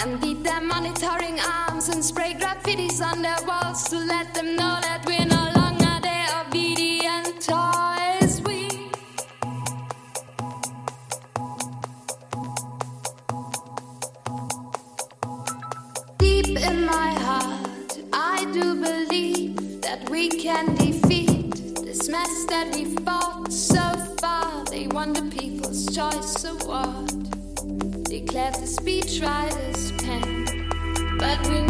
and beat their monitoring arms and spray graffitis on their walls to let them know that we're no longer their obedient toys. We deep in my heart, I do believe that we can defeat this mess that we've fought so far. They won the people's choice award left the speechwriter's pen, but we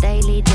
daily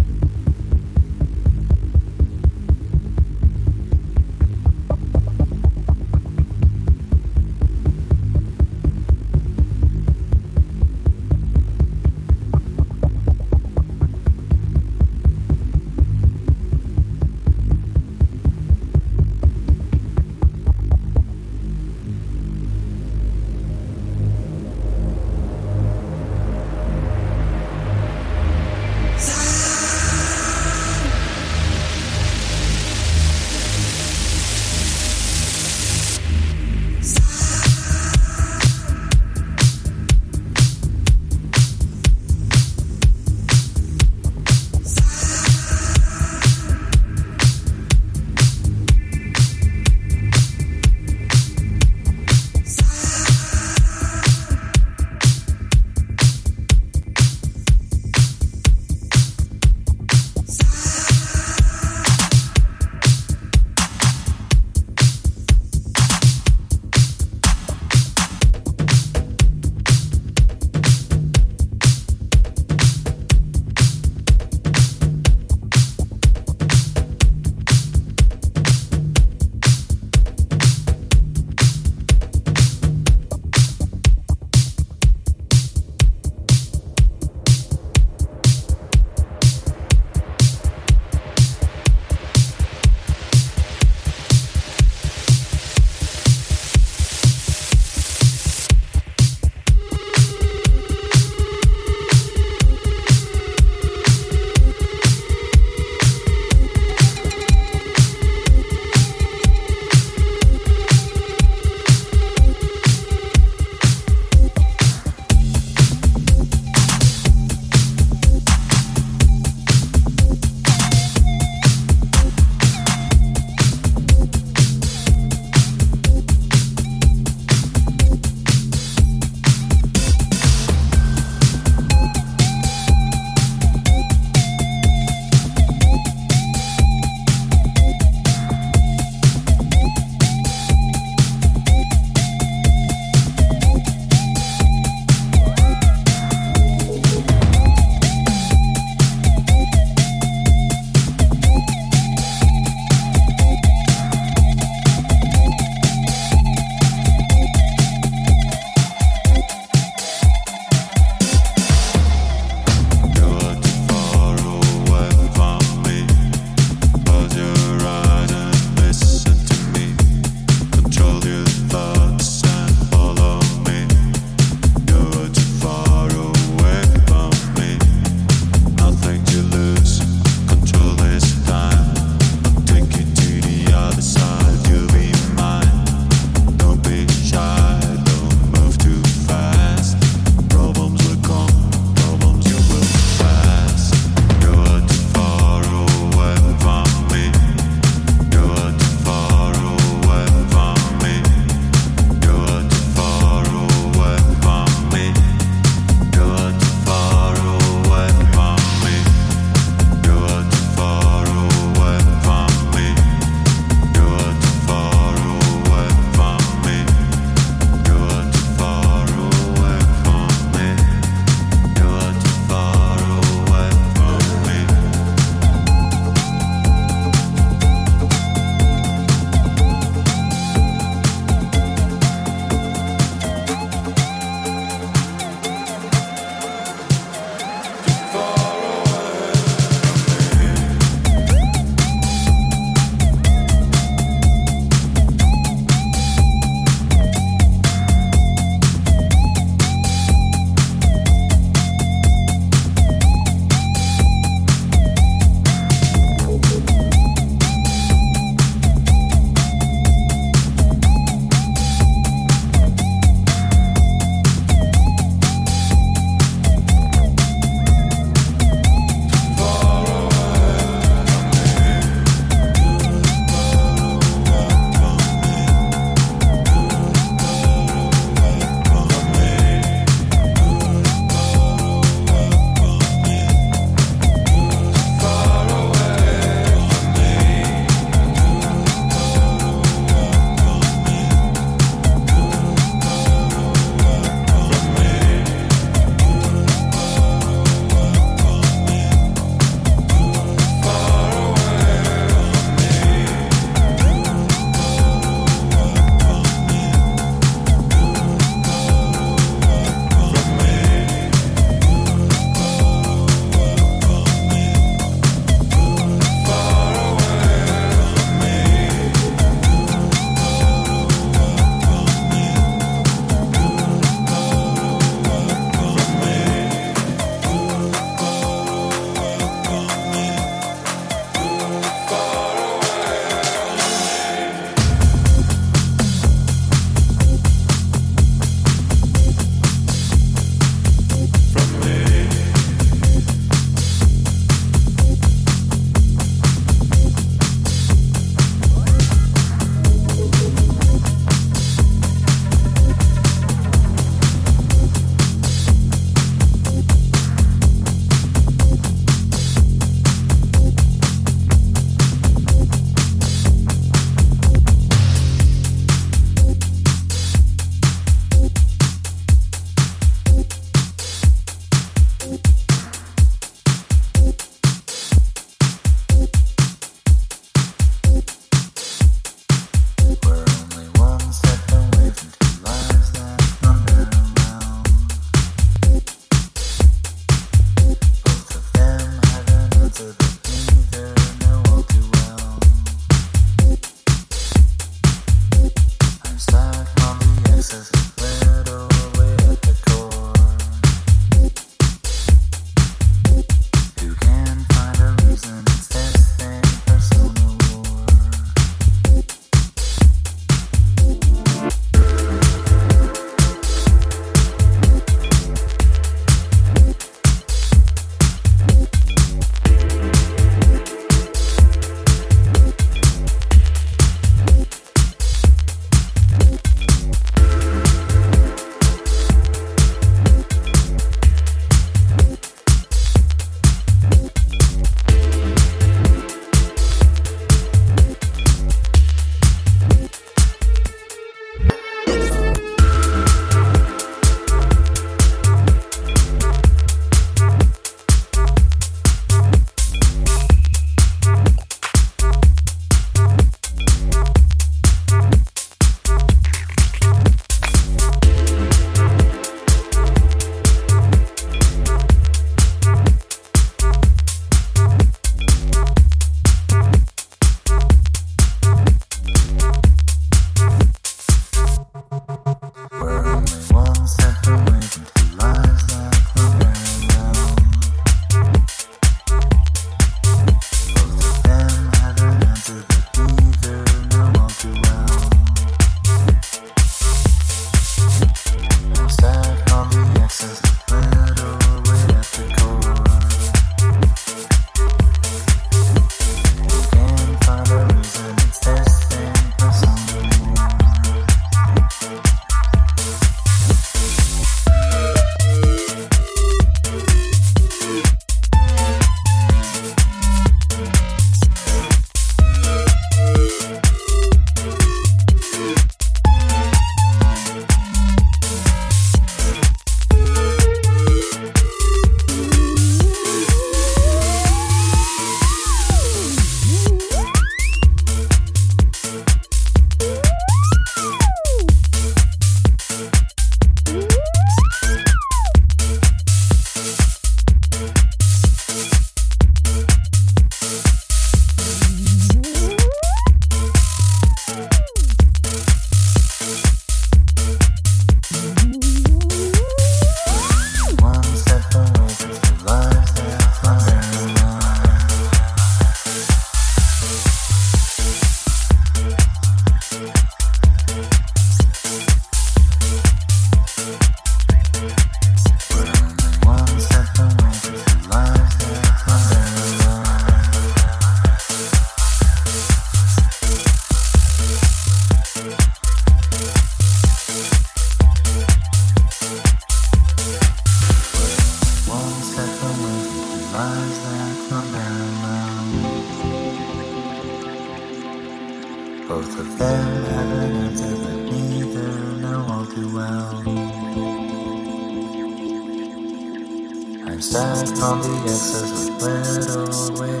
How rocks and paintings, you know where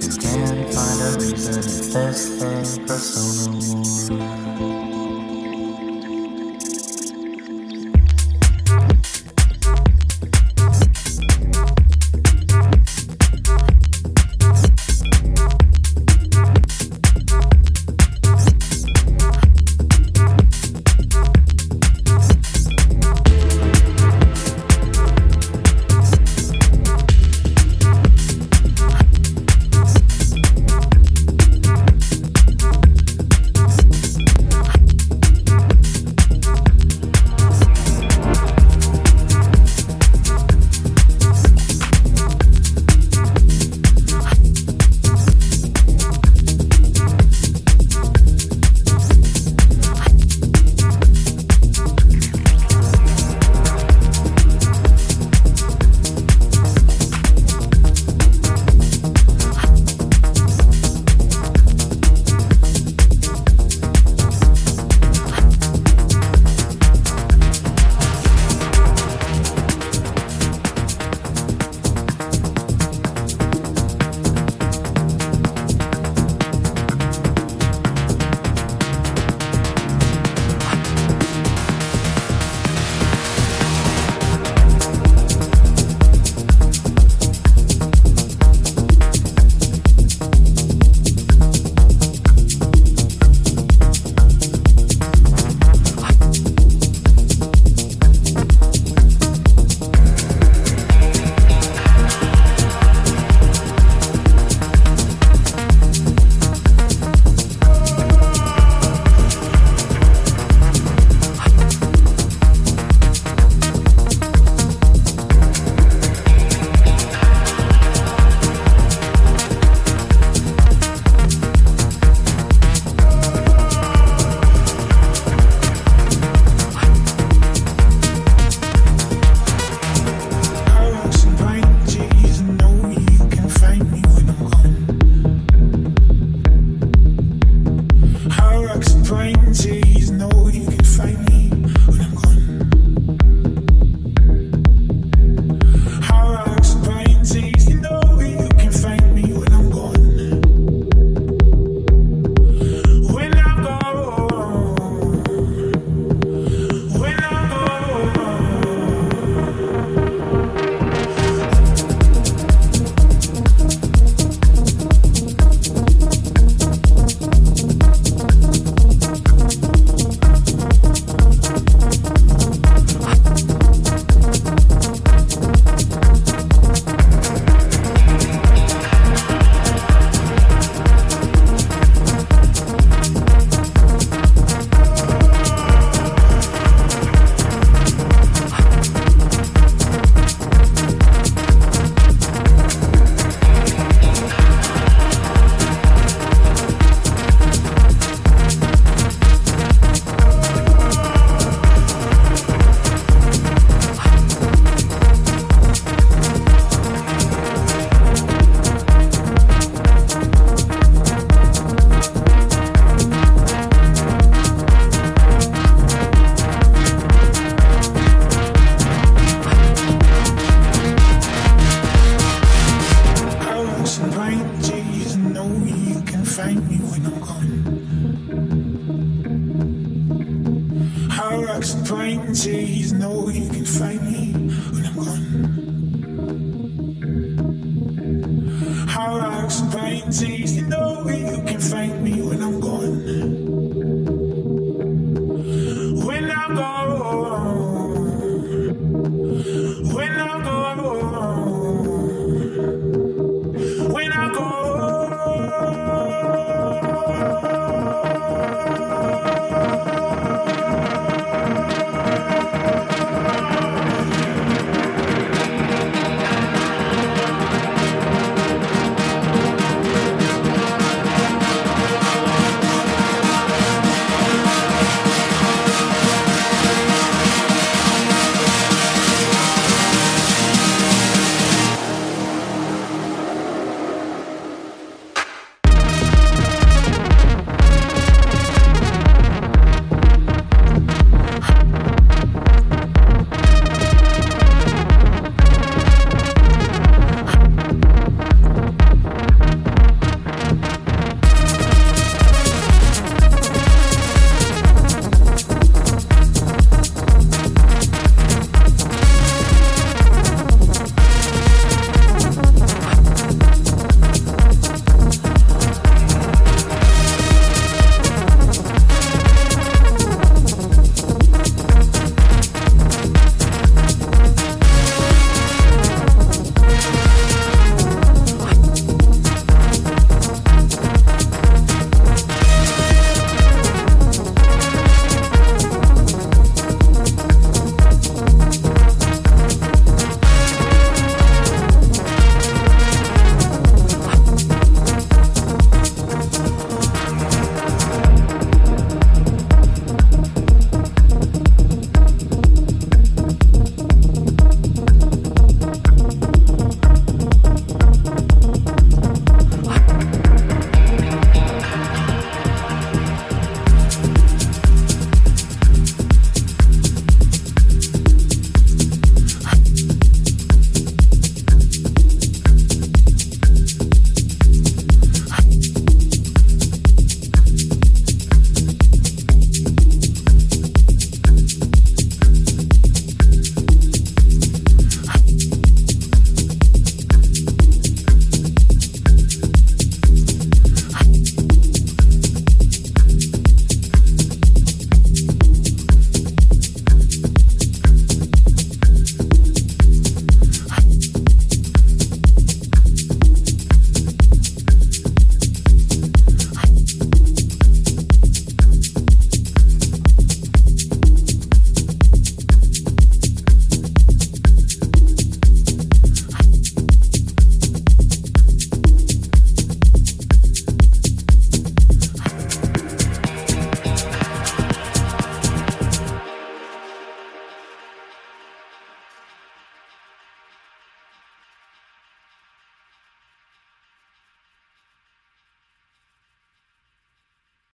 you can find me